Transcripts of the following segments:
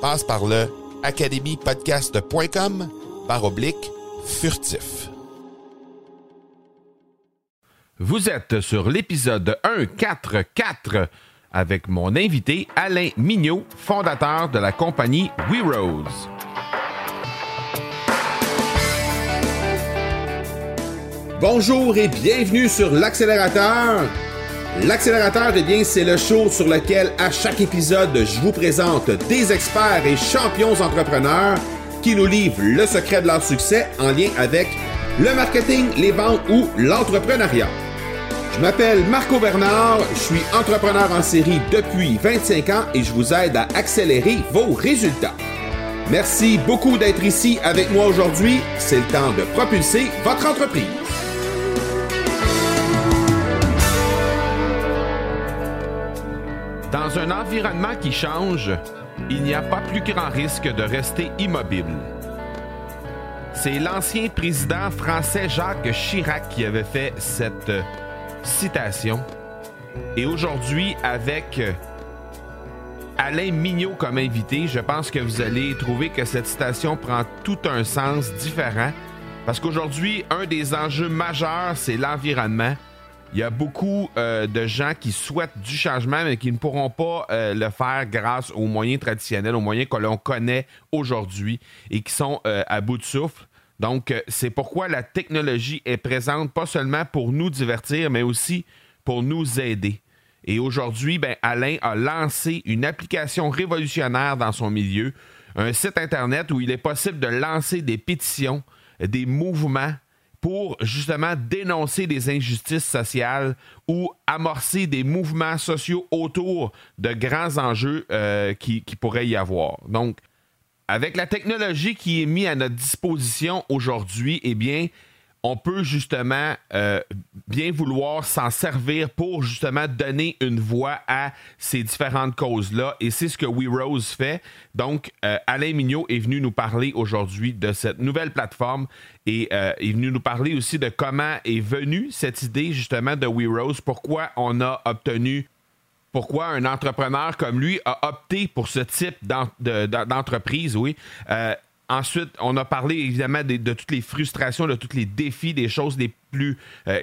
Passe par le academypodcast.com par oblique furtif. Vous êtes sur l'épisode 144 avec mon invité Alain Mignot, fondateur de la compagnie We Rose. Bonjour et bienvenue sur l'accélérateur. L'accélérateur, eh bien, c'est le show sur lequel à chaque épisode, je vous présente des experts et champions entrepreneurs qui nous livrent le secret de leur succès en lien avec le marketing, les ventes ou l'entrepreneuriat. Je m'appelle Marco Bernard, je suis entrepreneur en série depuis 25 ans et je vous aide à accélérer vos résultats. Merci beaucoup d'être ici avec moi aujourd'hui. C'est le temps de propulser votre entreprise. Dans un environnement qui change, il n'y a pas plus grand risque de rester immobile. C'est l'ancien président français Jacques Chirac qui avait fait cette citation. Et aujourd'hui, avec Alain Mignot comme invité, je pense que vous allez trouver que cette citation prend tout un sens différent. Parce qu'aujourd'hui, un des enjeux majeurs, c'est l'environnement. Il y a beaucoup euh, de gens qui souhaitent du changement, mais qui ne pourront pas euh, le faire grâce aux moyens traditionnels, aux moyens que l'on connaît aujourd'hui et qui sont euh, à bout de souffle. Donc, c'est pourquoi la technologie est présente, pas seulement pour nous divertir, mais aussi pour nous aider. Et aujourd'hui, ben, Alain a lancé une application révolutionnaire dans son milieu, un site Internet où il est possible de lancer des pétitions, des mouvements pour justement dénoncer des injustices sociales ou amorcer des mouvements sociaux autour de grands enjeux euh, qui, qui pourraient y avoir. Donc, avec la technologie qui est mise à notre disposition aujourd'hui, eh bien, on peut justement euh, bien vouloir s'en servir pour justement donner une voix à ces différentes causes-là. Et c'est ce que We Rose fait. Donc, euh, Alain Mignot est venu nous parler aujourd'hui de cette nouvelle plateforme et euh, est venu nous parler aussi de comment est venue cette idée justement de We Rose, pourquoi on a obtenu pourquoi un entrepreneur comme lui a opté pour ce type d'entreprise, oui. Ensuite, on a parlé évidemment de, toutes les frustrations, de tous les défis, des choses les plus, euh,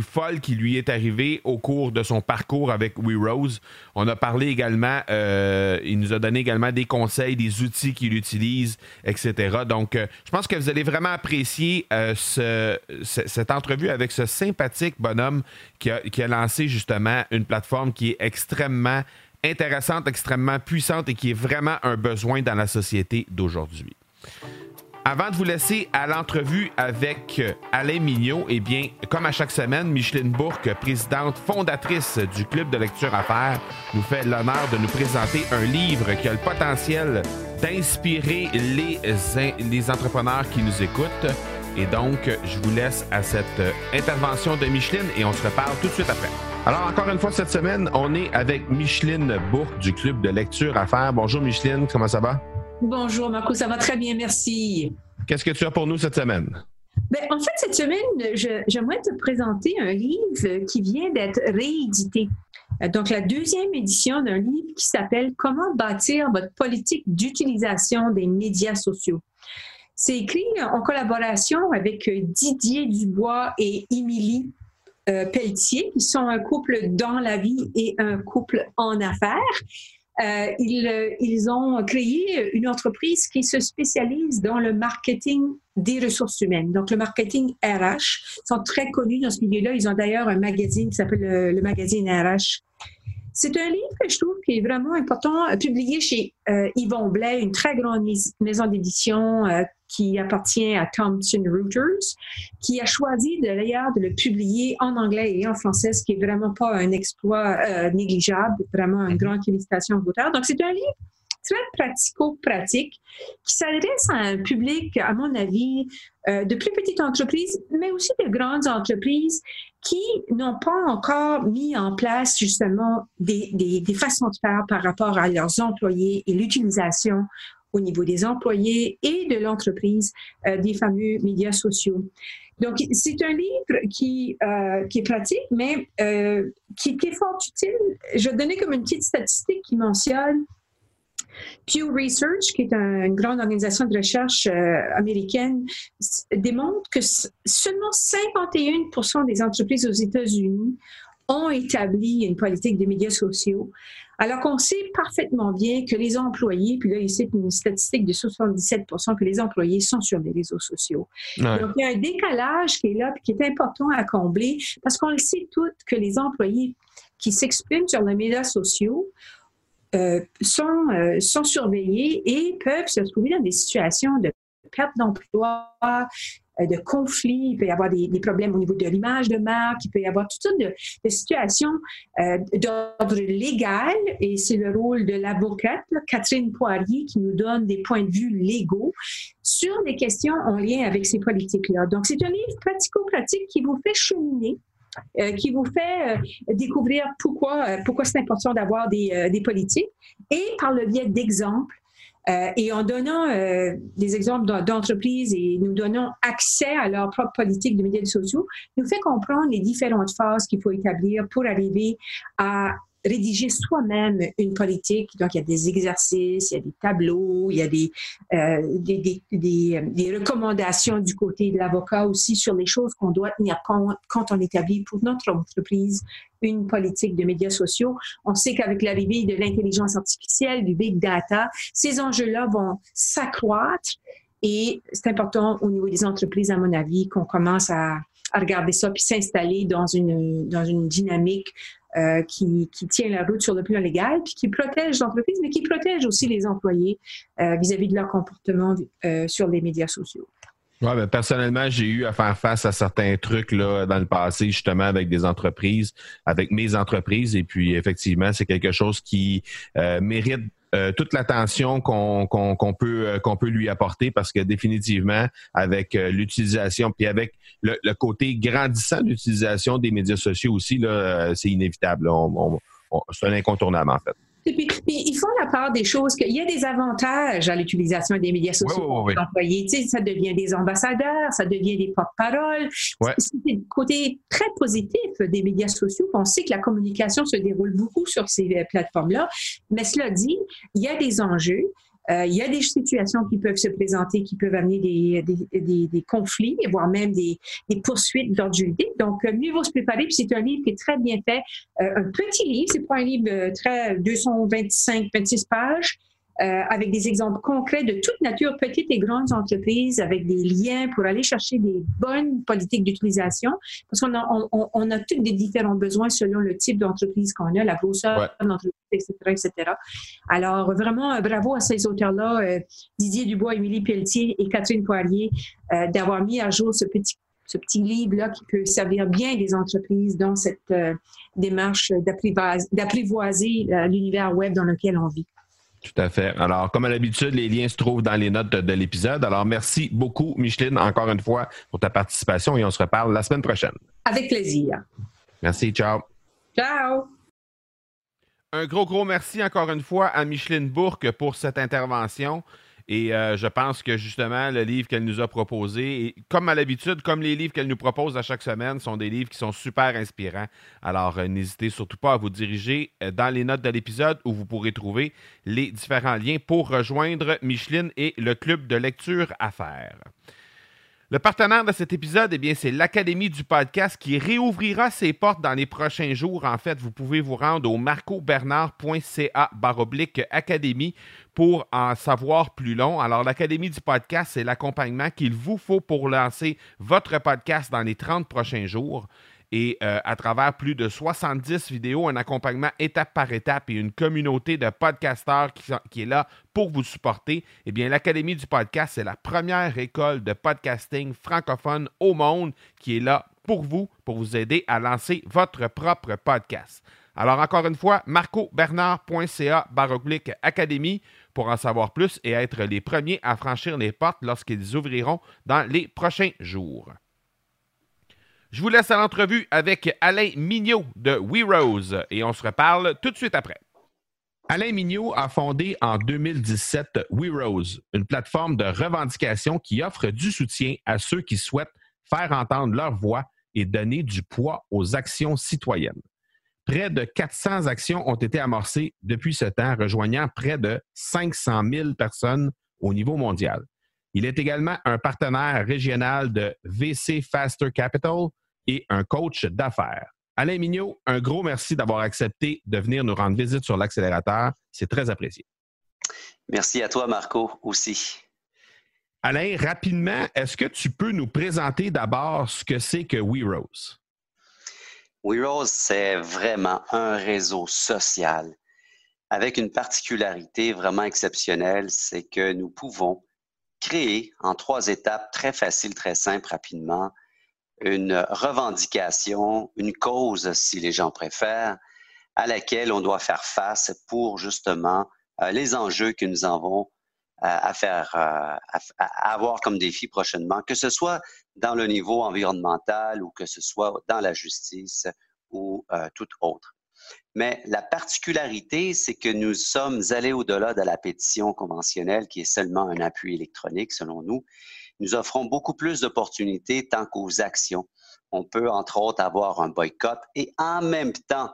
folles qui lui est arrivées au cours de son parcours avec We Rose. On a parlé également, euh, il nous a donné également des conseils, des outils qu'il utilise, etc. Donc, euh, je pense que vous allez vraiment apprécier cette entrevue avec ce sympathique bonhomme qui a lancé justement une plateforme qui est extrêmement intéressante, extrêmement puissante et qui est vraiment un besoin dans la société d'aujourd'hui. Avant de vous laisser à l'entrevue avec euh, Alain Mignot, eh bien, comme à chaque semaine, Micheline Bourque, présidente fondatrice du Club de lecture à faire, nous fait l'honneur de nous présenter un livre qui a le potentiel d'inspirer les, les entrepreneurs qui nous écoutent. Et donc, je vous laisse à cette euh, intervention de Micheline et on se reparle tout de suite après. Alors, encore une fois, cette semaine, on est avec Micheline Bourque du Club de lecture à faire. Bonjour Micheline, comment ça va? Bonjour Marco, ça va très bien, merci. Qu'est-ce que tu as pour nous cette semaine? Bien, en fait, cette semaine, j'aimerais te présenter un livre qui vient d'être réédité. donc la deuxième édition d'un livre qui s'appelle Comment bâtir votre politique d'utilisation des médias sociaux. C'est écrit en collaboration avec Didier Dubois et Émilie euh, Pelletier, qui sont un couple dans la vie et un couple en affaires. Euh, ils, ils, ont créé une entreprise qui se spécialise dans le marketing des ressources humaines, donc le marketing RH. Ils sont très connus dans ce milieu-là. Ils ont d'ailleurs un magazine qui s'appelle le, le, magazine RH. C'est un livre que je trouve qui est vraiment important, publié chez euh, Yvon Blais, une très grande maison d'édition euh, qui appartient à Thomson Reuters, qui a choisi d'ailleurs de le publier en anglais et en français, ce qui est vraiment pas un exploit euh, négligeable, vraiment une grande félicitation aux auteurs. Donc, c'est un livre très pratico-pratique qui s'adresse à un public, à mon avis, euh, de plus petites entreprises, mais aussi de grandes entreprises qui n'ont pas encore mis en place justement des, des, façons de faire par rapport à leurs employés et l'utilisation au niveau des employés et de l'entreprise euh, des fameux médias sociaux. Donc, c'est un livre qui, euh, qui est pratique, mais qui, qui, est fort utile. Je vais donner comme une petite statistique qui mentionne Pew Research, qui est une grande organisation de recherche euh, américaine, démontre que seulement 51% des entreprises aux États-Unis ont établi une politique de médias sociaux, alors qu'on sait parfaitement bien que les employés, puis là, ici, une statistique de 77% que les employés sont sur les réseaux sociaux. Donc, il y a un décalage qui est là, puis qui est important à combler, parce qu'on le sait toutes que les employés qui s'expriment sur les médias sociaux euh, sont, euh, sont surveillés et peuvent se trouver dans des situations de perte d'emploi, euh, de conflits, il peut y avoir des, problèmes au niveau de l'image de marque, il peut y avoir toutes sortes de, de situations d'ordre légal. Et c'est le rôle de l'avocate Catherine Poirier qui nous donne des points de vue légaux sur des questions en lien avec ces politiques-là. Donc, c'est un livre pratico-pratique qui vous fait cheminer euh, qui vous fait euh, découvrir pourquoi, euh, pourquoi c'est important d'avoir des, des, politiques et par le biais d'exemples. et en donnant des exemples d'entreprises et nous donnant accès à leur propre politique de médias sociaux, nous fait comprendre les différentes phases qu'il faut établir pour arriver à rédiger soi-même une politique. Donc, il y a des exercices, il y a des tableaux, il y a des, euh, des, des, des, des, recommandations du côté de l'avocat aussi sur les choses qu'on doit tenir compte quand on établit pour notre entreprise une politique de médias sociaux. On sait qu'avec l'arrivée de l'intelligence artificielle, du big data, ces enjeux-là vont s'accroître et c'est important au niveau des entreprises, à mon avis, qu'on commence à, à regarder ça puis s'installer dans une, dans une dynamique euh, qui, tient la route sur le plan légal, puis qui protège l'entreprise, mais qui protège aussi les employés euh, vis-à-vis de leur comportement euh, sur les médias sociaux. Ouais, ben, personnellement, j'ai eu à faire face à certains trucs là, dans le passé, justement, avec des entreprises, avec mes entreprises. Et puis, effectivement, c'est quelque chose qui mérite euh, toute l'attention qu'on peut euh, qu'on peut lui apporter parce que définitivement avec euh, l'utilisation puis avec le, côté grandissant de l'utilisation des médias sociaux aussi c'est inévitable c'est un incontournable en fait. Puis, puis, ils font la part des choses qu'il y a des avantages à l'utilisation des médias sociaux pour les employés. Tu sais, ça devient des ambassadeurs, ça devient des porte-paroles. C'est le côté très positif des médias sociaux. On sait que la communication se déroule beaucoup sur ces euh, plateformes-là. Mais cela dit, il y a des enjeux. Euh, il y a des situations qui peuvent se présenter, qui peuvent amener des, des, des, des conflits, voire même des, poursuites d'ordre juridique. Donc, euh, mieux vaut se préparer. Puis c'est un livre qui est très bien fait. Euh, un petit livre, c'est pas un livre euh, très 225, 26 pages. Euh, avec des exemples concrets de toute nature, petites et grandes entreprises, avec des liens pour aller chercher des bonnes politiques d'utilisation, parce qu'on a, on, on a tous des différents besoins selon le type d'entreprise qu'on a, la grosseur ouais. de l'entreprise, etc., etc. Alors, vraiment, bravo à ces auteurs-là, euh, Didier Dubois, Émilie Pelletier et Catherine Poirier, euh, d'avoir mis à jour ce petit ce petit livre-là qui peut servir bien des entreprises dans cette euh, démarche d'apprivoiser l'univers web dans lequel on vit. Tout à fait. Alors, comme à l'habitude, les liens se trouvent dans les notes de l'épisode. Alors, merci beaucoup, Micheline, encore une fois, pour ta participation et on se reparle la semaine prochaine. Avec plaisir. Merci. Ciao. Ciao. Un gros, gros merci encore une fois à Micheline Bourque pour cette intervention. Et euh, je pense que justement, le livre qu'elle nous a proposé, et comme à l'habitude, comme les livres qu'elle nous propose à chaque semaine, sont des livres qui sont super inspirants. Alors, euh, n'hésitez surtout pas à vous diriger euh, dans les notes de l'épisode où vous pourrez trouver les différents liens pour rejoindre Micheline et le club de lecture à faire. Le partenaire de cet épisode, eh bien, c'est l'Académie du podcast qui réouvrira ses portes dans les prochains jours. En fait, vous pouvez vous rendre au marcobernard.ca baroblique académie pour en savoir plus long. Alors, l'Académie du podcast, c'est l'accompagnement qu'il vous faut pour lancer votre podcast dans les 30 prochains jours et euh, à travers plus de 70 vidéos, un accompagnement étape par étape et une communauté de podcasteurs qui, est là pour vous supporter, eh bien, l'Académie du podcast, c'est la première école de podcasting francophone au monde qui est là pour vous, pour vous aider à lancer votre propre podcast. Alors, encore une fois, marcobernard.ca baroblique académie pour en savoir plus et être les premiers à franchir les portes lorsqu'ils ouvriront dans les prochains jours. Je vous laisse à l'entrevue avec Alain Mignot de WeRose et on se reparle tout de suite après. Alain Mignot a fondé en 2017 WeRose, une plateforme de revendication qui offre du soutien à ceux qui souhaitent faire entendre leur voix et donner du poids aux actions citoyennes. Près de 400 actions ont été amorcées depuis ce temps, rejoignant près de 500 000 personnes au niveau mondial. Il est également un partenaire régional de VC Faster Capital, et un coach d'affaires. Alain Mignot, un gros merci d'avoir accepté de venir nous rendre visite sur l'accélérateur. C'est très apprécié. Merci à toi, Marco, aussi. Alain, rapidement, est-ce que tu peux nous présenter d'abord ce que c'est que WeRose? WeRose, c'est vraiment un réseau social avec une particularité vraiment exceptionnelle, c'est que nous pouvons créer en trois étapes très faciles, très simples, rapidement, une revendication, une cause, si les gens préfèrent, à laquelle on doit faire face pour justement euh, les enjeux que nous avons à faire, euh, à, avoir comme défi prochainement, que ce soit dans le niveau environnemental ou que ce soit dans la justice ou tout autre. Mais la particularité, c'est que nous sommes allés au-delà de la pétition conventionnelle qui est seulement un appui électronique, selon nous, nous offrons beaucoup plus d'opportunités tant qu'aux actions. On peut, entre autres, avoir un boycott et en même temps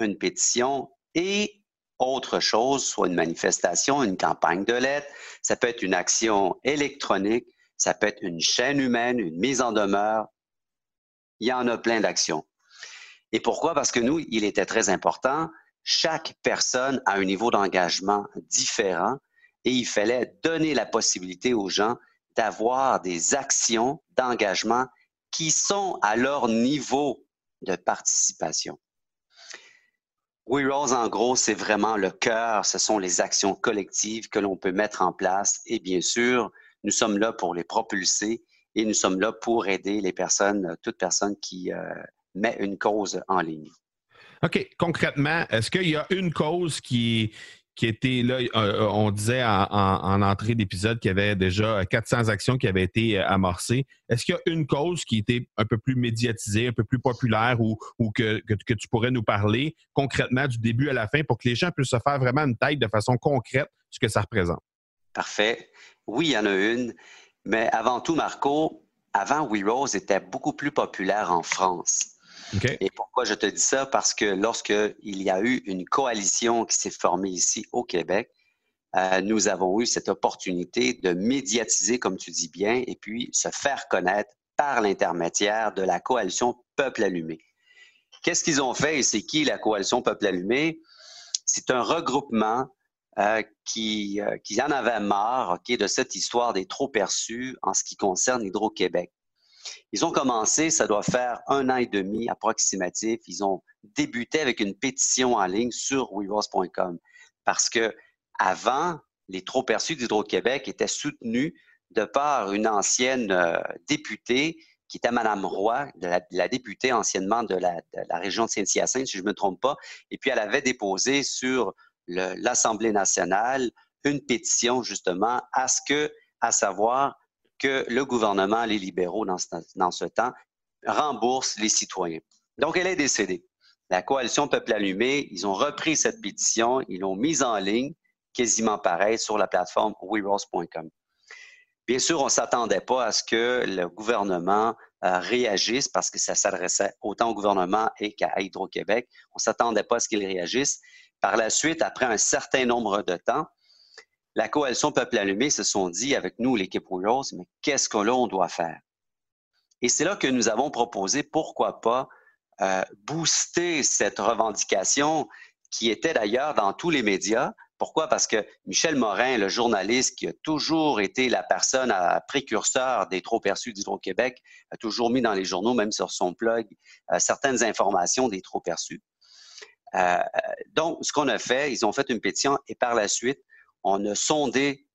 une pétition et autre chose, soit une manifestation, une campagne de lettres. Ça peut être une action électronique, ça peut être une chaîne humaine, une mise en demeure. Il y en a plein d'actions. Et pourquoi? Parce que nous, il était très important, chaque personne a un niveau d'engagement différent et il fallait donner la possibilité aux gens d'avoir des actions d'engagement qui sont à leur niveau de participation. We Rose, en gros, c'est vraiment le cœur, ce sont les actions collectives que l'on peut mettre en place et bien sûr, nous sommes là pour les propulser et nous sommes là pour aider les personnes, toute personne qui euh, met une cause en ligne. OK. Concrètement, est-ce qu'il y a une cause qui, qui était là, euh, euh, on disait en, entrée d'épisode qu'il y avait déjà 400 actions qui avaient été euh, amorcées. Est-ce qu'il y a une cause qui était un peu plus médiatisée, un peu plus populaire ou, que, tu pourrais nous parler concrètement du début à la fin pour que les gens puissent se faire vraiment une tête de façon concrète ce que ça représente? Parfait. Oui, il y en a une. Mais avant tout, Marco, avant We Rose était beaucoup plus populaire en France. Et pourquoi je te dis ça? Parce que lorsqu'il y a eu une coalition qui s'est formée ici au Québec, euh, nous avons eu cette opportunité de médiatiser, comme tu dis bien, et puis se faire connaître par l'intermédiaire de la coalition Peuple allumé. Qu'est-ce qu'ils ont fait et c'est qui la coalition Peuple allumé? C'est un regroupement euh, qui, euh, qui en avait marre de cette histoire des trop perçus en ce qui concerne Hydro-Québec. Ils ont commencé, ça doit faire un an et demi approximatif. Ils ont débuté avec une pétition en ligne sur weavers.com parce que avant, les trop perçus d'Hydro-Québec étaient soutenus de par une ancienne euh, députée qui était Mme Roy, la, députée anciennement de la, région de Saint-Hyacinthe, si je ne me trompe pas. Et puis, elle avait déposé sur l'Assemblée nationale une pétition justement à ce que, à savoir que le gouvernement, les libéraux dans ce, temps, remboursent les citoyens. Donc, elle est décédée. La coalition Peuple allumé, ils ont repris cette pétition, ils l'ont mise en ligne quasiment pareil sur la plateforme werose.com. Bien sûr, on ne s'attendait pas à ce que le gouvernement euh, réagisse parce que ça s'adressait autant au gouvernement et qu'à Hydro-Québec. On ne s'attendait pas à ce qu'il réagisse. Par la suite, après un certain nombre de temps, la coalition Peuple Allumé se sont dit avec nous, l'équipe Rose, mais qu'est-ce que l'on doit faire? Et c'est là que nous avons proposé, pourquoi pas, euh, booster cette revendication qui était d'ailleurs dans tous les médias. Pourquoi? Parce que Michel Morin, le journaliste qui a toujours été la personne à précurseur des trop perçus d'Hydro-Québec, a toujours mis dans les journaux, même sur son blog, euh, certaines informations des trop perçus. Euh, donc, ce qu'on a fait, ils ont fait une pétition et par la suite, on a sondé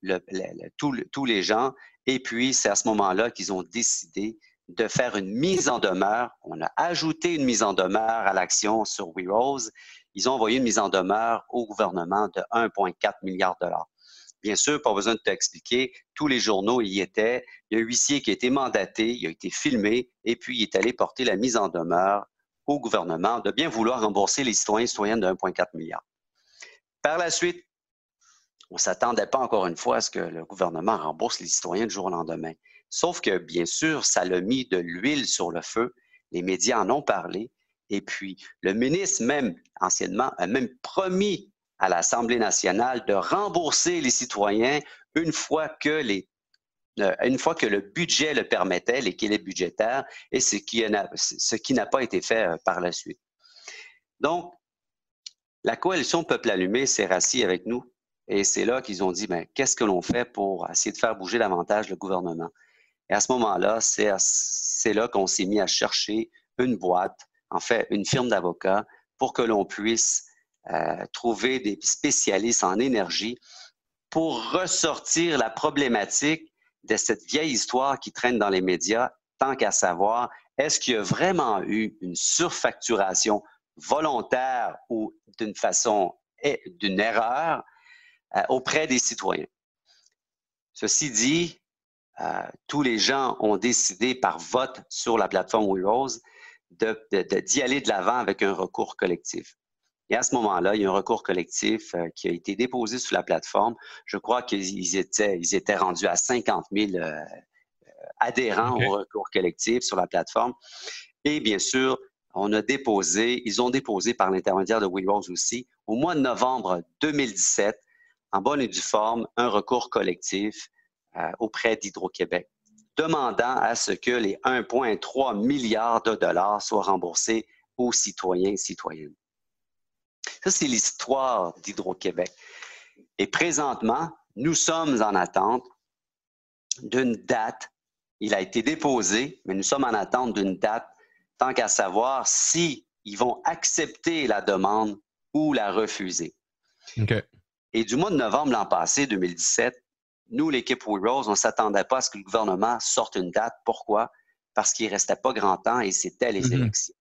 tous les gens et puis c'est à ce moment-là qu'ils ont décidé de faire une mise en demeure. On a ajouté une mise en demeure à l'action sur WeRose. Ils ont envoyé une mise en demeure au gouvernement de 1,4 milliard de dollars. Bien sûr, pas besoin de t'expliquer, tous les journaux y étaient. Il y a un huissier qui a été mandaté, il a été filmé, et puis il est allé porter la mise en demeure au gouvernement de bien vouloir rembourser les citoyens et citoyennes de 1,4 milliard. Par la suite, on ne s'attendait pas encore une fois à ce que le gouvernement rembourse les citoyens du jour au lendemain. Sauf que, bien sûr, ça l'a mis de l'huile sur le feu. Les médias en ont parlé. Et puis, le ministre même, anciennement, a même promis à l'Assemblée nationale de rembourser les citoyens une fois que les euh, une fois que le budget le permettait, l'équilibre budgétaire, et ce qui, n'a pas été fait euh, par la suite. Donc, la coalition Peuple allumé s'est rassis avec nous et c'est là qu'ils ont dit, ben, qu'est-ce que l'on fait pour essayer de faire bouger davantage le gouvernement? Et à ce moment-là, c'est là qu'on s'est mis à chercher une boîte, en fait, une firme d'avocats, pour que l'on puisse euh, trouver des spécialistes en énergie pour ressortir la problématique de cette vieille histoire qui traîne dans les médias, tant qu'à savoir, est-ce qu'il y a vraiment eu une surfacturation volontaire ou d'une façon, d'une erreur euh, auprès des citoyens. Ceci dit, euh, tous les gens ont décidé par vote sur la plateforme WeRose d'y aller de l'avant avec un recours collectif. Et à ce moment-là, il y a un recours collectif euh, qui a été déposé sur la plateforme. Je crois qu'ils étaient, ils étaient rendus à 50 000 adhérents au recours collectif sur la plateforme. Et bien sûr, on a déposé, ils ont déposé par l'intermédiaire de WeRose aussi, au mois de novembre 2017, en bonne et due forme un recours collectif euh, auprès d'Hydro-Québec, demandant à ce que les 1,3 milliards de dollars soient remboursés aux citoyens et citoyennes. Ça, c'est l'histoire d'Hydro-Québec. Et présentement, nous sommes en attente d'une date. Il a été déposé, mais nous sommes en attente d'une date, tant qu'à savoir si vont accepter la demande ou la refuser. Et du mois de novembre l'an passé, 2017, nous, l'équipe We Rose, on ne s'attendait pas à ce que le gouvernement sorte une date. Pourquoi? Parce qu'il ne restait pas grand temps et c'était les mm-hmm. élections.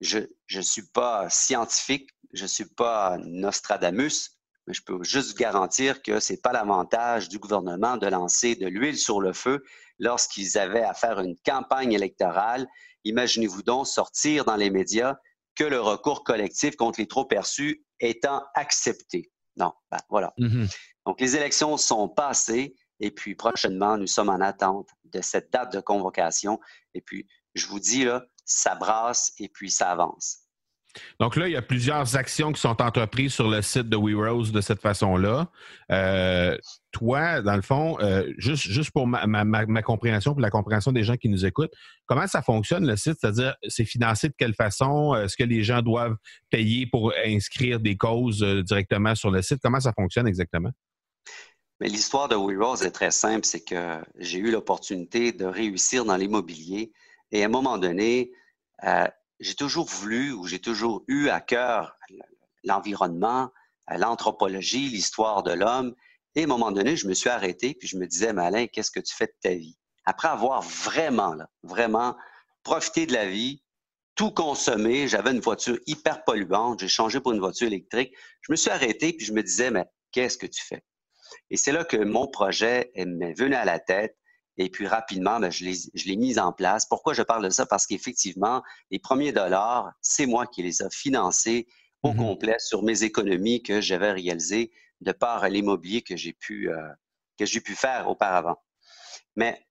Je ne suis pas scientifique, je ne suis pas Nostradamus, mais je peux juste garantir que ce n'est pas l'avantage du gouvernement de lancer de l'huile sur le feu lorsqu'ils avaient à faire une campagne électorale. Imaginez-vous donc sortir dans les médias que le recours collectif contre les trop perçus étant accepté. Non, ben, voilà. Mm-hmm. Donc, les élections sont passées et puis prochainement, nous sommes en attente de cette date de convocation. Et puis, je vous dis, là, ça brasse et puis ça avance. Donc là, il y a plusieurs actions qui sont entreprises sur le site de WeRose de cette façon-là. Euh, toi, dans le fond, euh, juste, pour ma, ma, compréhension, pour la compréhension des gens qui nous écoutent, comment ça fonctionne le site? C'est-à-dire, c'est financé de quelle façon? Est-ce que les gens doivent payer pour inscrire des causes euh, directement sur le site? Comment ça fonctionne exactement? Mais l'histoire de WeRose est très simple, c'est que j'ai eu l'opportunité de réussir dans l'immobilier et à un moment donné, j'ai toujours voulu ou j'ai toujours eu à cœur l'environnement, l'anthropologie, l'histoire de l'homme. Et à un moment donné, je me suis arrêté puis je me disais, Malin, qu'est-ce que tu fais de ta vie? Après avoir vraiment, là, vraiment profité de la vie, tout consommé, j'avais une voiture hyper polluante, j'ai changé pour une voiture électrique. Je me suis arrêté puis je me disais, mais qu'est-ce que tu fais? Et c'est là que mon projet m'est venu à la tête et puis rapidement, ben, je l'ai mis en place. Pourquoi je parle de ça? Parce qu'effectivement, les premiers dollars, c'est moi qui les ai financés au mm-hmm. complet sur mes économies que j'avais réalisées de par l'immobilier que j'ai pu, euh, que j'ai pu faire auparavant. Mais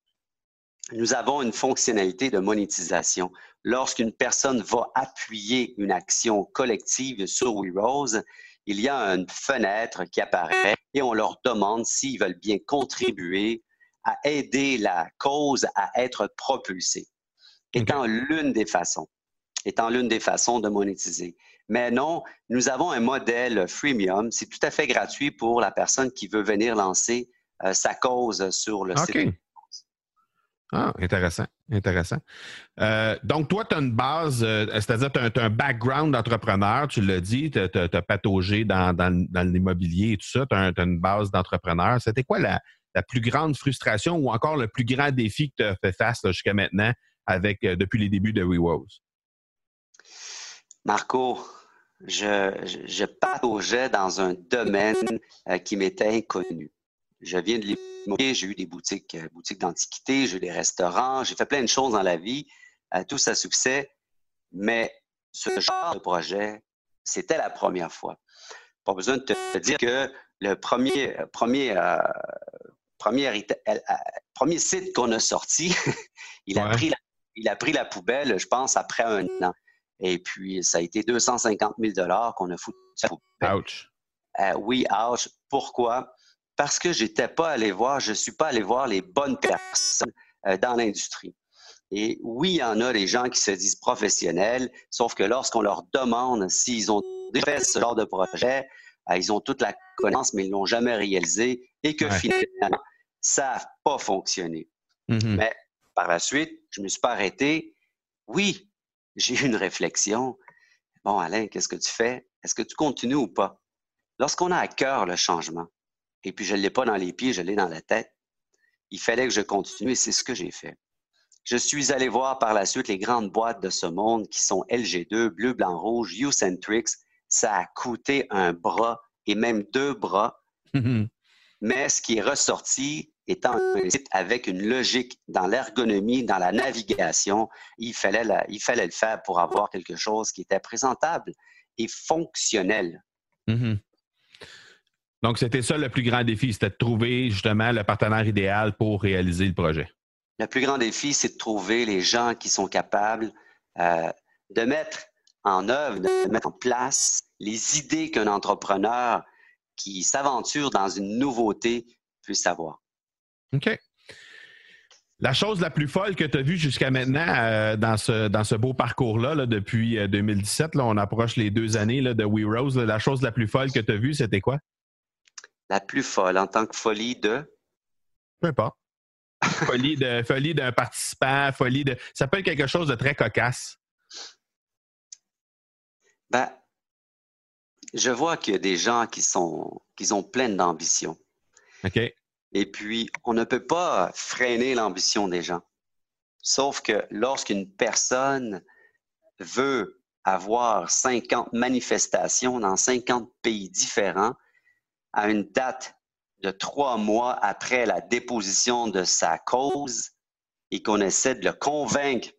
nous avons une fonctionnalité de monétisation. Lorsqu'une personne va appuyer une action collective sur WeRose, il y a une fenêtre qui apparaît et on leur demande s'ils veulent bien contribuer à aider la cause à être propulsée, étant l'une des façons, étant l'une des façons de monétiser. Mais non, nous avons un modèle freemium. C'est tout à fait gratuit pour la personne qui veut venir lancer euh, sa cause sur le site. Ah, intéressant, intéressant. Euh, donc, toi, tu as une base, euh, c'est-à-dire tu as, un background d'entrepreneur, tu l'as dit, tu as, pataugé dans, l'immobilier et tout ça, tu as, une base d'entrepreneur. C'était quoi la, plus grande frustration ou encore le plus grand défi que tu as fait face jusqu'à maintenant avec, euh, depuis les débuts de WeWose? Marco, je, je, dans un domaine qui m'était inconnu. Je viens de l'immobilier, j'ai eu des boutiques, euh, boutiques d'antiquité, j'ai eu des restaurants, j'ai fait plein de choses dans la vie, euh, tout ça succès, mais ce genre de projet, c'était la première fois. Pas besoin de te dire que le premier, premier, euh, premier, premier site qu'on a sorti, il, a pris la, il a pris la poubelle, je pense, après un an. Et puis, ça a été 250 000 qu'on a foutu Ouch. oui, ouch. Pourquoi? parce que j'étais pas allé voir, je suis pas allé voir les bonnes personnes euh, dans l'industrie. Et oui, il y en a des gens qui se disent professionnels, sauf que lorsqu'on leur demande s'ils ont déjà fait ce genre de projet, euh, ils ont toute la connaissance, mais ils l'ont jamais réalisé et que finalement, ça n'a pas fonctionné. Mm-hmm. Mais par la suite, je me suis pas arrêté. Oui, j'ai eu une réflexion. Bon, Alain, qu'est-ce que tu fais? Est-ce que tu continues ou pas? Lorsqu'on a à cœur le changement, et puis je ne l'ai pas dans les pieds, je l'ai dans la tête. Il fallait que je continue et c'est ce que j'ai fait. Je suis allé voir par la suite les grandes boîtes de ce monde qui sont LG2, Bleu, Blanc, Rouge, Ucentrix. Ça a coûté un bras et même deux bras. Mais ce qui est ressorti étant un site avec une logique dans l'ergonomie, dans la navigation, il fallait, il fallait le faire pour avoir quelque chose qui était présentable et fonctionnel. Mm-hmm. Donc, c'était ça le plus grand défi, c'était de trouver justement le partenaire idéal pour réaliser le projet. Le plus grand défi, c'est de trouver les gens qui sont capables euh, de mettre en œuvre, de mettre en place les idées qu'un entrepreneur qui s'aventure dans une nouveauté puisse avoir. OK. La chose la plus folle que tu as vue jusqu'à maintenant euh, dans, ce, dans ce beau parcours-là, depuis 2017, euh, là, on approche les deux années là, de We Rose, la chose la plus folle que tu as vue, c'était quoi? la plus folle en tant que folie de? Peu importe. folie de folie d'un participant, folie de. Ça peut être quelque chose de très cocasse. Ben, je vois qu'il y a des gens qui sont qui ont plein d'ambition. OK. Et puis, on ne peut pas freiner l'ambition des gens. Sauf que lorsqu'une personne veut avoir 50 manifestations dans 50 pays différents, à une date de trois mois après la déposition de sa cause et qu'on essaie de le convaincre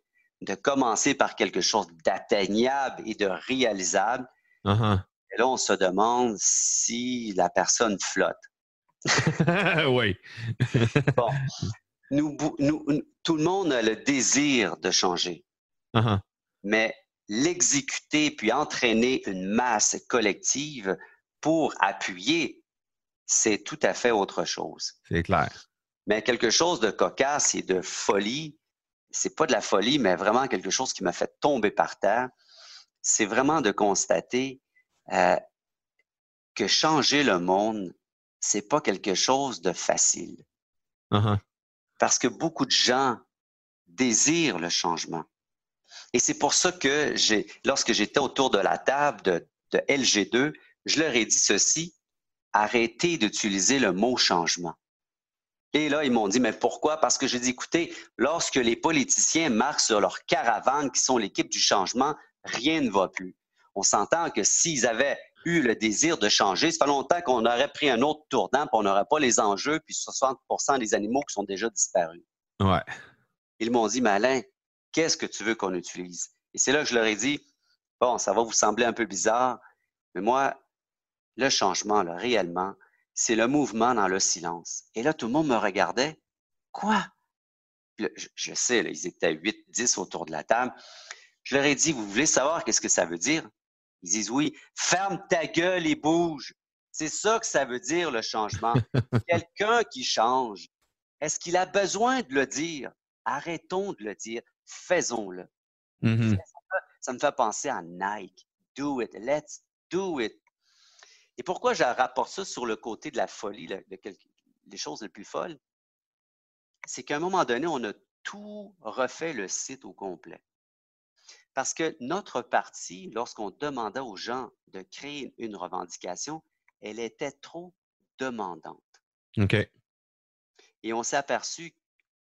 de commencer par quelque chose d'atteignable et de réalisable, uh-huh. Là, on se demande si la personne flotte. oui. bon. Nous, tout le monde a le désir de changer. Uh-huh. Mais l'exécuter puis entraîner une masse collective pour appuyer c'est tout à fait autre chose. C'est clair. Mais quelque chose de cocasse et de folie, c'est pas de la folie, mais vraiment quelque chose qui m'a fait tomber par terre, c'est vraiment de constater euh, que changer le monde, c'est pas quelque chose de facile. Uh-huh. Parce que beaucoup de gens désirent le changement. Et c'est pour ça que j'ai, lorsque j'étais autour de la table de, de LG2, je leur ai dit ceci, arrêtez d'utiliser le mot changement. Et là, ils m'ont dit, mais pourquoi? Parce que j'ai dit, écoutez, lorsque les politiciens marquent sur leur caravane, qui sont l'équipe du changement, rien ne va plus. On s'entend que s'ils avaient eu le désir de changer, ça fait longtemps qu'on aurait pris un autre tournant, puis on n'aurait pas les enjeux, puis 60% des animaux qui sont déjà disparus. Ouais. Ils m'ont dit, mais Alain, qu'est-ce que tu veux qu'on utilise? Et c'est là que je leur ai dit, bon, ça va vous sembler un peu bizarre, mais moi, le changement, là, réellement, c'est le mouvement dans le silence. Et là, tout le monde me regardait. Quoi? je, sais, là, ils étaient 8, 10 autour de la table. Je leur ai dit, vous voulez savoir qu'est-ce que ça veut dire? Ils disent oui. Ferme ta gueule et bouge. C'est ça que ça veut dire, le changement. Quelqu'un qui change. Est-ce qu'il a besoin de le dire? Arrêtons de le dire. Faisons-le. Mm-hmm. Ça me fait penser à Nike. Do it. Let's do it. Et pourquoi je rapporte ça sur le côté de la folie, les choses les plus folles? C'est qu'à un moment donné, on a tout refait le site au complet. Parce que notre parti, lorsqu'on demandait aux gens de créer une revendication, elle était trop demandante. OK. Et on s'est aperçu,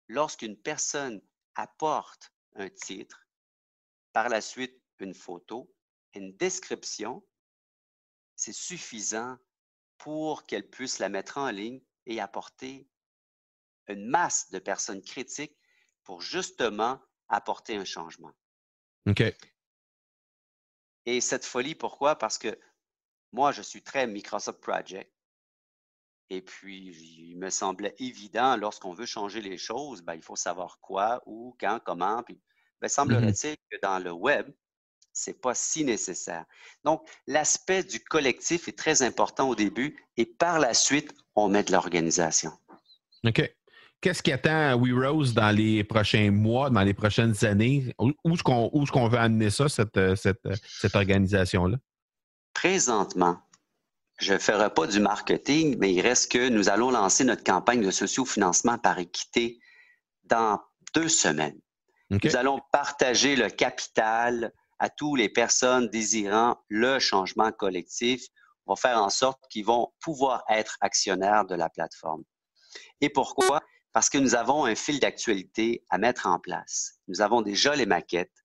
lorsqu'une personne apporte un titre, par la suite une photo, une description, c'est suffisant pour qu'elle puisse la mettre en ligne et apporter une masse de personnes critiques pour justement apporter un changement. OK. Et cette folie, pourquoi? Parce que moi, je suis très Microsoft Project. Et puis, il me semblait évident, lorsqu'on veut changer les choses, ben, il faut savoir quoi, où, quand, comment. Puis, ben, mmh semblerait-il que dans le web, c'est pas si nécessaire. Donc, l'aspect du collectif est très important au début et par la suite, on met de l'organisation. OK. Qu'est-ce qui attend WeRose dans les prochains mois, dans les prochaines années? Où est-ce qu'on veut amener ça, cette, cette, cette organisation-là? Présentement, je ne ferai pas du marketing, mais il reste que nous allons lancer notre campagne de sociofinancement par équité dans deux semaines. Nous allons partager le capital à toutes les personnes désirant le changement collectif. On va faire en sorte qu'ils vont pouvoir être actionnaires de la plateforme. Et pourquoi? Parce que nous avons un fil d'actualité à mettre en place. Nous avons déjà les maquettes.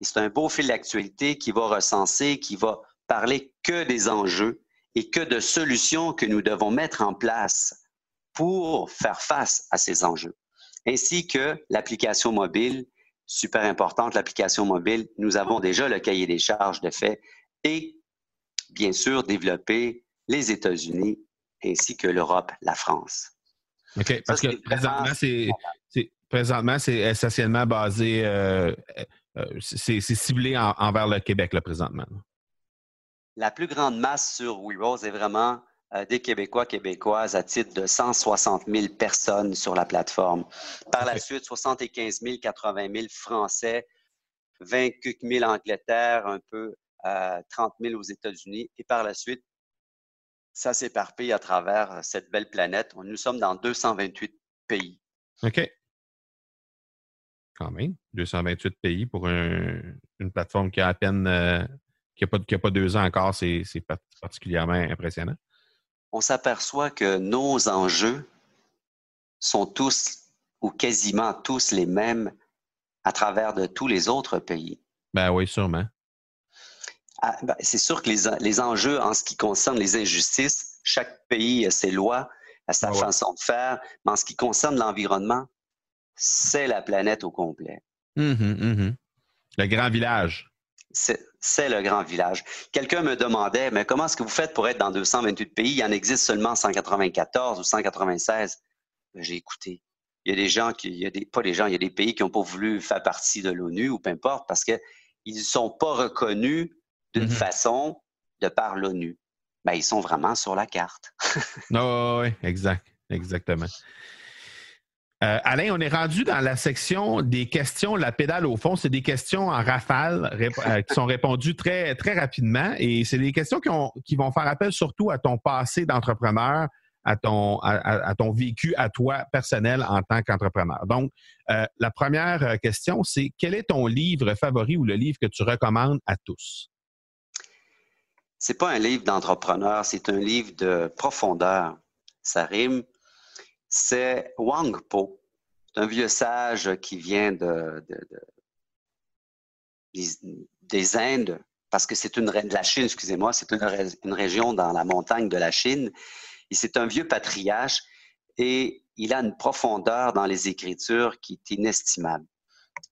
Et c'est un beau fil d'actualité qui va recenser, qui va parler que des enjeux et que de solutions que nous devons mettre en place pour faire face à ces enjeux, ainsi que l'application mobile super importante, l'application mobile. Nous avons déjà le cahier des charges de fait et, bien sûr, développer les États-Unis ainsi que l'Europe, la France. OK, parce que présentement, c'est essentiellement basé, euh, euh, c'est ciblé envers le Québec, là, présentement. La plus grande masse sur WeRose est vraiment euh, des Québécois, Québécoises à titre de 160 000 personnes sur la plateforme. Par la suite, 75 000, 80 000 Français, 20 000 Angleterre, un peu 30 euh, 000 aux États-Unis. Et par la suite, ça s'éparpille à travers cette belle planète. Nous sommes dans 228 pays. OK. Quand même, 228 pays pour une plateforme qui a à peine, euh, qui n'a pas, pas, deux ans encore, c'est particulièrement impressionnant on s'aperçoit que nos enjeux sont tous ou quasiment tous les mêmes à travers de tous les autres pays. Ben oui, sûrement. Ah, ben, c'est sûr que les, enjeux en ce qui concerne les injustices, chaque pays a ses lois, a sa façon de faire, mais en ce qui concerne l'environnement, c'est la planète au complet. Hum, hum, Le grand village c'est le grand village. Quelqu'un me demandait, mais comment est-ce que vous faites pour être dans 228 pays? Il en existe seulement 194 ou 196. Ben, j'ai écouté. Il y a des gens qui, il y a des, pas des gens, il y a des pays qui n'ont pas voulu faire partie de l'ONU ou peu importe parce qu'ils ne sont pas reconnus d'une mm-hmm. façon de par l'ONU. Ben, ils sont vraiment sur la carte. oh, oui, exact, exactement. Euh, Alain, on est rendu dans la section des questions, la pédale au fond. C'est des questions en rafale euh, qui sont répondues très, très rapidement et c'est des questions qui, vont faire appel surtout à ton passé d'entrepreneur, à ton, à, ton vécu à toi personnel en tant qu'entrepreneur. Donc, euh, la première question, c'est quel est ton livre favori ou le livre que tu recommandes à tous? C'est pas un livre d'entrepreneur, c'est un livre de profondeur. Ça rime c'est Wang Po. C'est un vieux sage qui vient de, des Indes, parce que c'est une de la Chine, excusez-moi, c'est une, région dans la montagne de la Chine. Et c'est un vieux patriarche et il a une profondeur dans les Écritures qui est inestimable.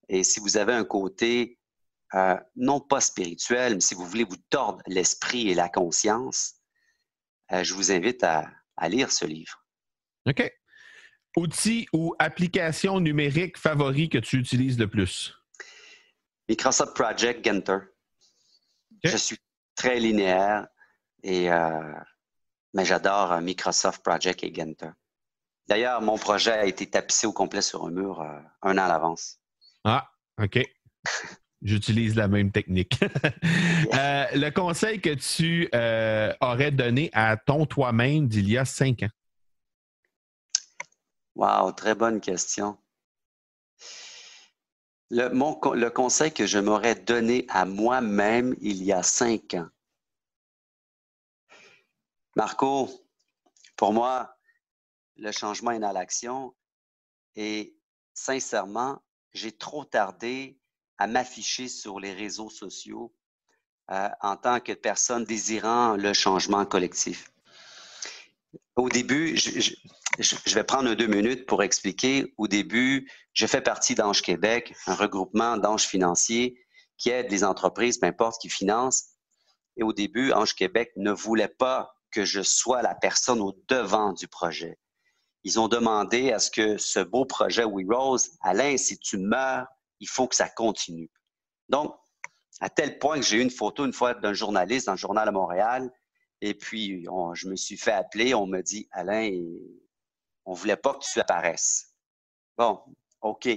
Et si vous avez un côté euh, non pas spirituel, mais si vous voulez vous tordre l'esprit et la conscience, je vous invite à, à lire ce livre. OK. Outil ou application numérique favori que tu utilises le plus? Microsoft Project Genter. Je suis très linéaire et euh, mais j'adore euh, Microsoft Project et Genter. D'ailleurs, mon projet a été tapissé au complet sur un mur euh, un an à l'avance. Ah, OK. J'utilise la même technique. le conseil que tu aurais donné à ton toi-même d'il y a cinq ans? Wow, très bonne question. Le, le conseil que je m'aurais donné à moi-même il y a cinq ans. Marco, pour moi, le changement est dans l'action et sincèrement, j'ai trop tardé à m'afficher sur les réseaux sociaux euh, en tant que personne désirant le changement collectif. Au début, je, vais prendre deux minutes pour expliquer. Au début, je fais partie d'Ange Québec, un regroupement d'anges financiers qui aide les entreprises, peu importe, qui financent. Et au début, Ange Québec ne voulait pas que je sois la personne au devant du projet. Ils ont demandé à ce que ce beau projet We Rose, Alain, si tu meurs, il faut que ça continue. Donc, à tel point que j'ai eu une photo une fois d'un journaliste dans le journal à Montréal, et puis je me suis fait appeler, on me dit, Alain, on ne voulait pas que tu apparaisses. Bon, OK.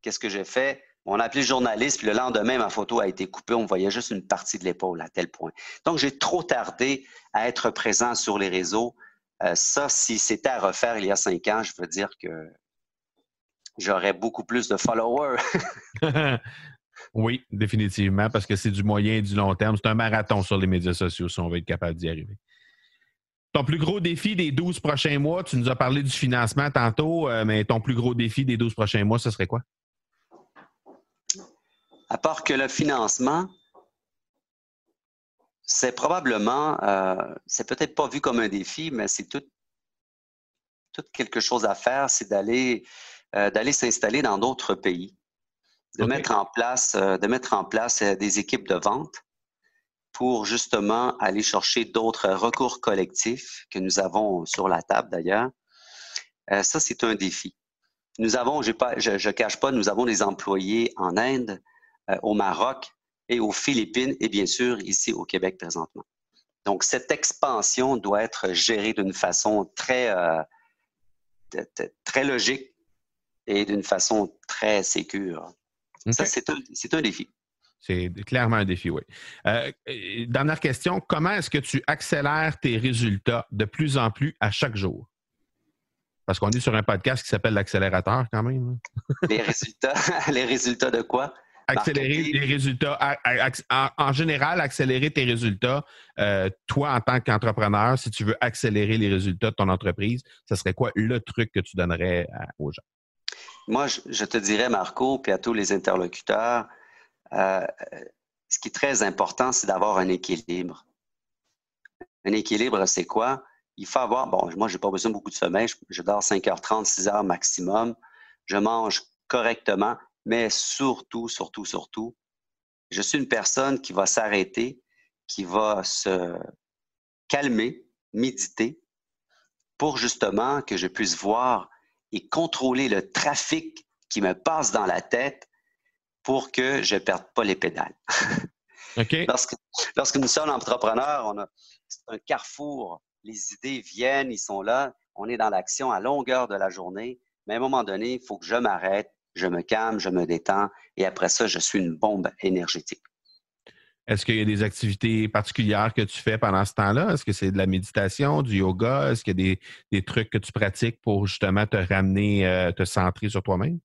Qu'est-ce que j'ai fait? On a appelé le journaliste, puis le lendemain, ma photo a été coupée. On voyait juste une partie de l'épaule à tel point. Donc, j'ai trop tardé à être présent sur les réseaux. Euh, ça, si c'était à refaire il y a cinq ans, je veux dire que j'aurais beaucoup plus de followers. oui, définitivement, parce que c'est du moyen et du long terme. C'est un marathon sur les médias sociaux si on veut être capable d'y arriver. Ton plus gros défi des 12 prochains mois, tu nous as parlé du financement tantôt, euh, mais ton plus gros défi des 12 prochains mois, ce serait quoi? À part que le financement, c'est probablement, euh, c'est peut-être pas vu comme un défi, mais c'est tout, tout quelque chose à faire, c'est d'aller euh, d'aller s'installer dans d'autres pays, de mettre en place, de mettre en place des équipes de vente pour justement aller chercher d'autres recours collectifs que nous avons sur la table d'ailleurs. Euh, ça, c'est un défi. Nous avons, pas, je ne cache pas, nous avons des employés en Inde, euh, au Maroc et aux Philippines et bien sûr ici au Québec présentement. Donc, cette expansion doit être gérée d'une façon très, euh, très logique et d'une façon très sécure. Ça, c'est un, un défi. C'est clairement un défi, oui. Euh, dernière question, comment est-ce que tu accélères tes résultats de plus en plus à chaque jour? Parce qu'on est sur un podcast qui s'appelle l'accélérateur quand même. Hein. les résultats, les résultats de quoi? Accélérer les résultats. En, général, accélérer tes résultats. Euh, toi, en tant qu'entrepreneur, si tu veux accélérer les résultats de ton entreprise, ce serait quoi le truc que tu donnerais aux gens? Moi, je te dirais, Marco, puis à tous les interlocuteurs, euh, ce qui est très important, c'est d'avoir un équilibre. Un équilibre, c'est quoi? Il faut avoir, bon, moi, je n'ai pas besoin de beaucoup de sommeil, je, dors 5h30, 6h maximum, je mange correctement, mais surtout, surtout, surtout, je suis une personne qui va s'arrêter, qui va se calmer, méditer, pour justement que je puisse voir et contrôler le trafic qui me passe dans la tête pour que je ne perde pas les pédales. lorsque, lorsque, nous sommes entrepreneurs, on a, c'est un carrefour. Les idées viennent, ils sont là. On est dans l'action à longueur de la journée. Mais à un moment donné, il faut que je m'arrête, je me calme, je me détends. Et après ça, je suis une bombe énergétique. Est-ce qu'il y a des activités particulières que tu fais pendant ce temps-là? Est-ce que c'est de la méditation, du yoga? Est-ce qu'il y a des, trucs que tu pratiques pour justement te ramener, euh, te centrer sur toi-même?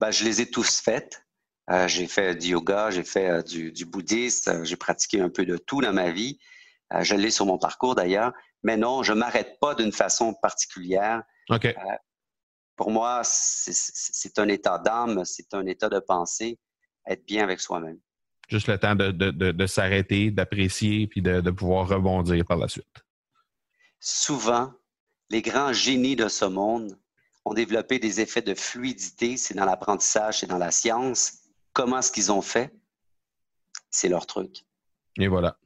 Ben, je les ai tous faites. Euh, j'ai fait du yoga, j'ai fait euh, du, bouddhisme, euh, j'ai pratiqué un peu de tout dans ma vie. je l'ai sur mon parcours d'ailleurs. Mais non, je ne m'arrête pas d'une façon particulière. pour moi, c'est un état d'âme, c'est un état de pensée, être bien avec soi-même. Juste le temps de, s'arrêter, d'apprécier, puis de, pouvoir rebondir par la suite. Souvent, les grands génies de ce monde ont développé des effets de fluidité, c'est dans l'apprentissage, c'est dans la science, comment est-ce qu'ils ont fait, c'est leur truc. Et voilà.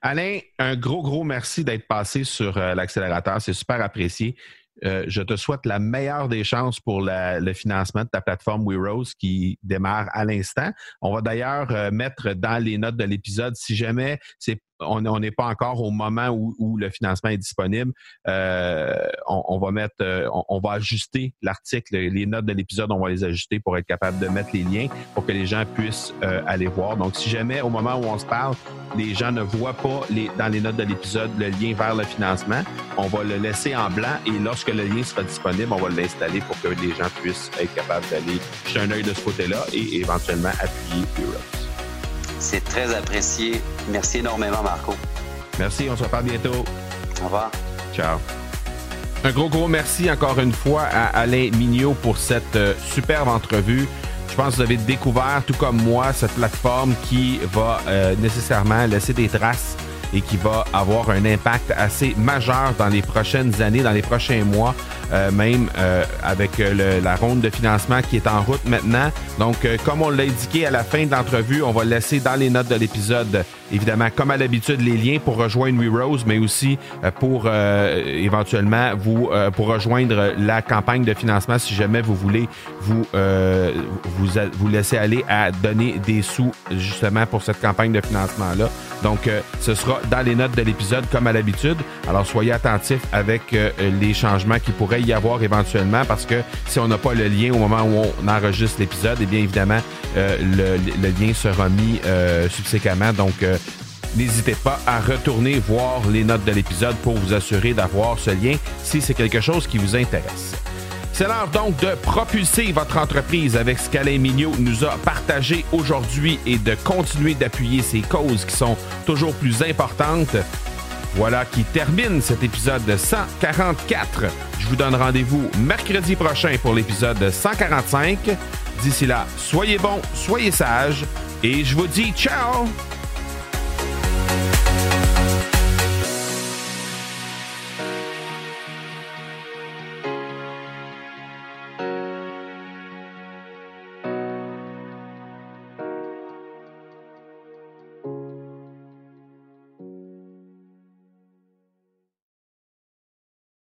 Alain, un gros, gros merci d'être passé sur euh, l'accélérateur. C'est super apprécié. Euh, je te souhaite la meilleure des chances pour le financement de ta plateforme WeRose qui démarre à l'instant. On va d'ailleurs euh, mettre dans les notes de l'épisode, si jamais c'est on n'est pas encore au moment où, le financement est disponible. Euh, on, va mettre, euh, on, va ajuster l'article, les notes de l'épisode, on va les ajuster pour être capable de mettre les liens pour que les gens puissent euh, aller voir. Donc, si jamais au moment où on se parle, les gens ne voient pas les, dans les notes de l'épisode le lien vers le financement, on va le laisser en blanc et lorsque le lien sera disponible, on va l'installer pour que les gens puissent être capables d'aller jeter un œil de ce côté-là et éventuellement appuyer Europe. C'est très apprécié. Merci énormément, Marco. Merci, on se reparle bientôt. Au revoir. Ciao. Un gros, gros merci encore une fois à Alain Mignot pour cette euh, superbe entrevue. Je pense que vous avez découvert, tout comme moi, cette plateforme qui va euh, nécessairement laisser des traces et qui va avoir un impact assez majeur dans les prochaines années, dans les prochains mois, euh, même euh, avec euh, la ronde de financement qui est en route maintenant. Donc, comme on l'a indiqué à la fin de l'entrevue, on va laisser dans les notes de l'épisode évidemment, comme à l'habitude, les liens pour rejoindre WeRose, mais aussi euh, pour euh, éventuellement vous euh, pour rejoindre la campagne de financement si jamais vous voulez vous, vous, vous laisser aller à donner des sous justement pour cette campagne de financement-là. Donc, ce sera dans les notes de l'épisode comme à l'habitude. Alors, soyez attentifs avec les changements qui pourraient y avoir éventuellement parce que si on n'a pas le lien au moment où on enregistre l'épisode, eh bien évidemment, le, le, lien sera mis subséquemment. Donc, N'hésitez pas à retourner voir les notes de l'épisode pour vous assurer d'avoir ce lien si c'est quelque chose qui vous intéresse. C'est l'heure donc de propulser votre entreprise avec ce qu'Alain Mignot nous a partagé aujourd'hui et de continuer d'appuyer ces causes qui sont toujours plus importantes. Voilà qui termine cet épisode 144. Je vous donne rendez-vous mercredi prochain pour l'épisode 145. D'ici là, soyez bons, soyez sages et je vous dis ciao